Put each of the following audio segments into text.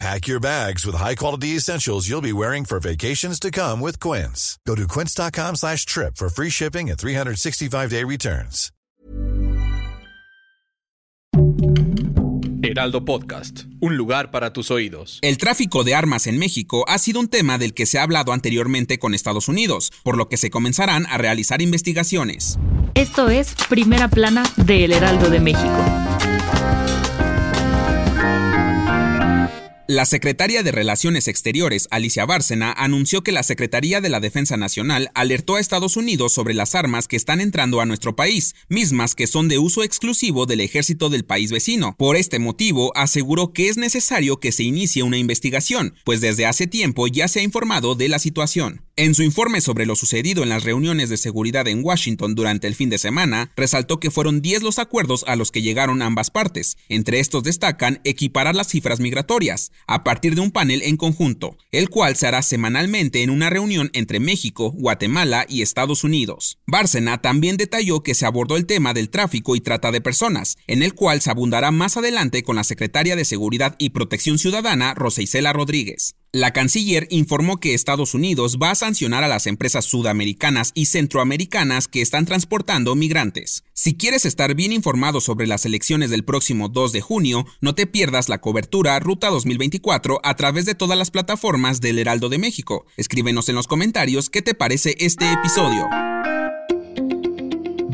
Pack your bags with high-quality essentials you'll be wearing for vacations to come with Quince. Go to quince.com slash trip for free shipping and 365-day returns. Heraldo Podcast, un lugar para tus oídos. El tráfico de armas en México ha sido un tema del que se ha hablado anteriormente con Estados Unidos, por lo que se comenzarán a realizar investigaciones. Esto es Primera Plana de El Heraldo de México. La secretaria de Relaciones Exteriores, Alicia Bárcena, anunció que la Secretaría de la Defensa Nacional alertó a Estados Unidos sobre las armas que están entrando a nuestro país, mismas que son de uso exclusivo del ejército del país vecino. Por este motivo, aseguró que es necesario que se inicie una investigación, pues desde hace tiempo ya se ha informado de la situación. En su informe sobre lo sucedido en las reuniones de seguridad en Washington durante el fin de semana, resaltó que fueron 10 los acuerdos a los que llegaron ambas partes. Entre estos destacan equiparar las cifras migratorias, a partir de un panel en conjunto, el cual se hará semanalmente en una reunión entre México, Guatemala y Estados Unidos. Bárcena también detalló que se abordó el tema del tráfico y trata de personas, en el cual se abundará más adelante con la secretaria de Seguridad y Protección Ciudadana, Rosa Isela Rodríguez. La canciller informó que Estados Unidos va a sancionar a las empresas sudamericanas y centroamericanas que están transportando migrantes. Si quieres estar bien informado sobre las elecciones del próximo 2 de junio, no te pierdas la cobertura Ruta 2024 a través de todas las plataformas del Heraldo de México. Escríbenos en los comentarios qué te parece este episodio.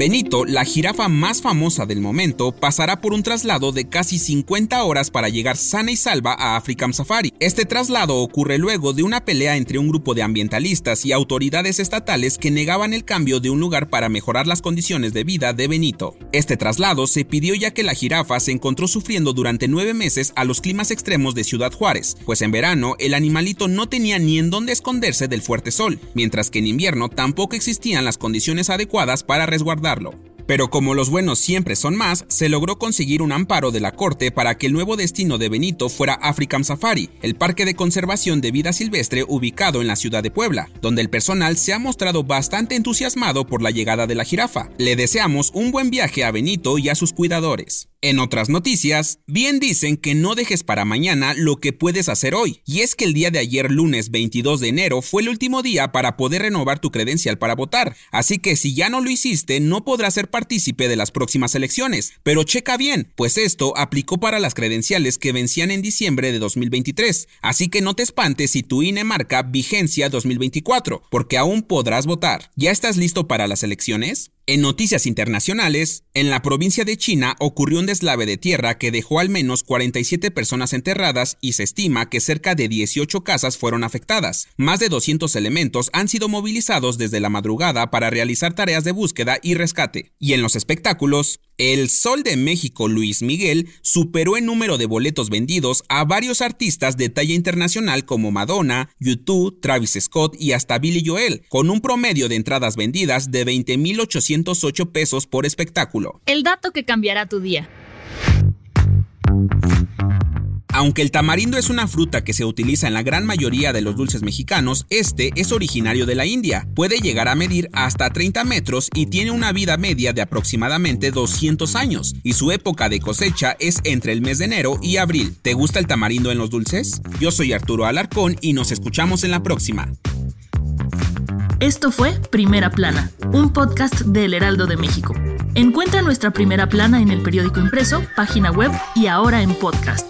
Benito, la jirafa más famosa del momento, pasará por un traslado de casi 50 horas para llegar sana y salva a African Safari. Este traslado ocurre luego de una pelea entre un grupo de ambientalistas y autoridades estatales que negaban el cambio de un lugar para mejorar las condiciones de vida de Benito. Este traslado se pidió ya que la jirafa se encontró sufriendo durante nueve meses a los climas extremos de Ciudad Juárez, pues en verano el animalito no tenía ni en dónde esconderse del fuerte sol, mientras que en invierno tampoco existían las condiciones adecuadas para resguardar mencionarlo pero como los buenos siempre son más, se logró conseguir un amparo de la Corte para que el nuevo destino de Benito fuera African Safari, el parque de conservación de vida silvestre ubicado en la ciudad de Puebla, donde el personal se ha mostrado bastante entusiasmado por la llegada de la jirafa. Le deseamos un buen viaje a Benito y a sus cuidadores. En otras noticias, bien dicen que no dejes para mañana lo que puedes hacer hoy, y es que el día de ayer lunes 22 de enero fue el último día para poder renovar tu credencial para votar, así que si ya no lo hiciste no podrás ser partícipe de las próximas elecciones, pero checa bien, pues esto aplicó para las credenciales que vencían en diciembre de 2023, así que no te espantes si tu INE marca vigencia 2024, porque aún podrás votar. ¿Ya estás listo para las elecciones? En noticias internacionales, en la provincia de China ocurrió un deslave de tierra que dejó al menos 47 personas enterradas y se estima que cerca de 18 casas fueron afectadas. Más de 200 elementos han sido movilizados desde la madrugada para realizar tareas de búsqueda y rescate. Y en los espectáculos, el Sol de México Luis Miguel superó en número de boletos vendidos a varios artistas de talla internacional como Madonna, YouTube, Travis Scott y hasta Billy Joel, con un promedio de entradas vendidas de 20.800 pesos por espectáculo. El dato que cambiará tu día. Aunque el tamarindo es una fruta que se utiliza en la gran mayoría de los dulces mexicanos, este es originario de la India. Puede llegar a medir hasta 30 metros y tiene una vida media de aproximadamente 200 años, y su época de cosecha es entre el mes de enero y abril. ¿Te gusta el tamarindo en los dulces? Yo soy Arturo Alarcón y nos escuchamos en la próxima. Esto fue Primera Plana, un podcast del Heraldo de México. Encuentra nuestra Primera Plana en el periódico impreso, página web y ahora en podcast.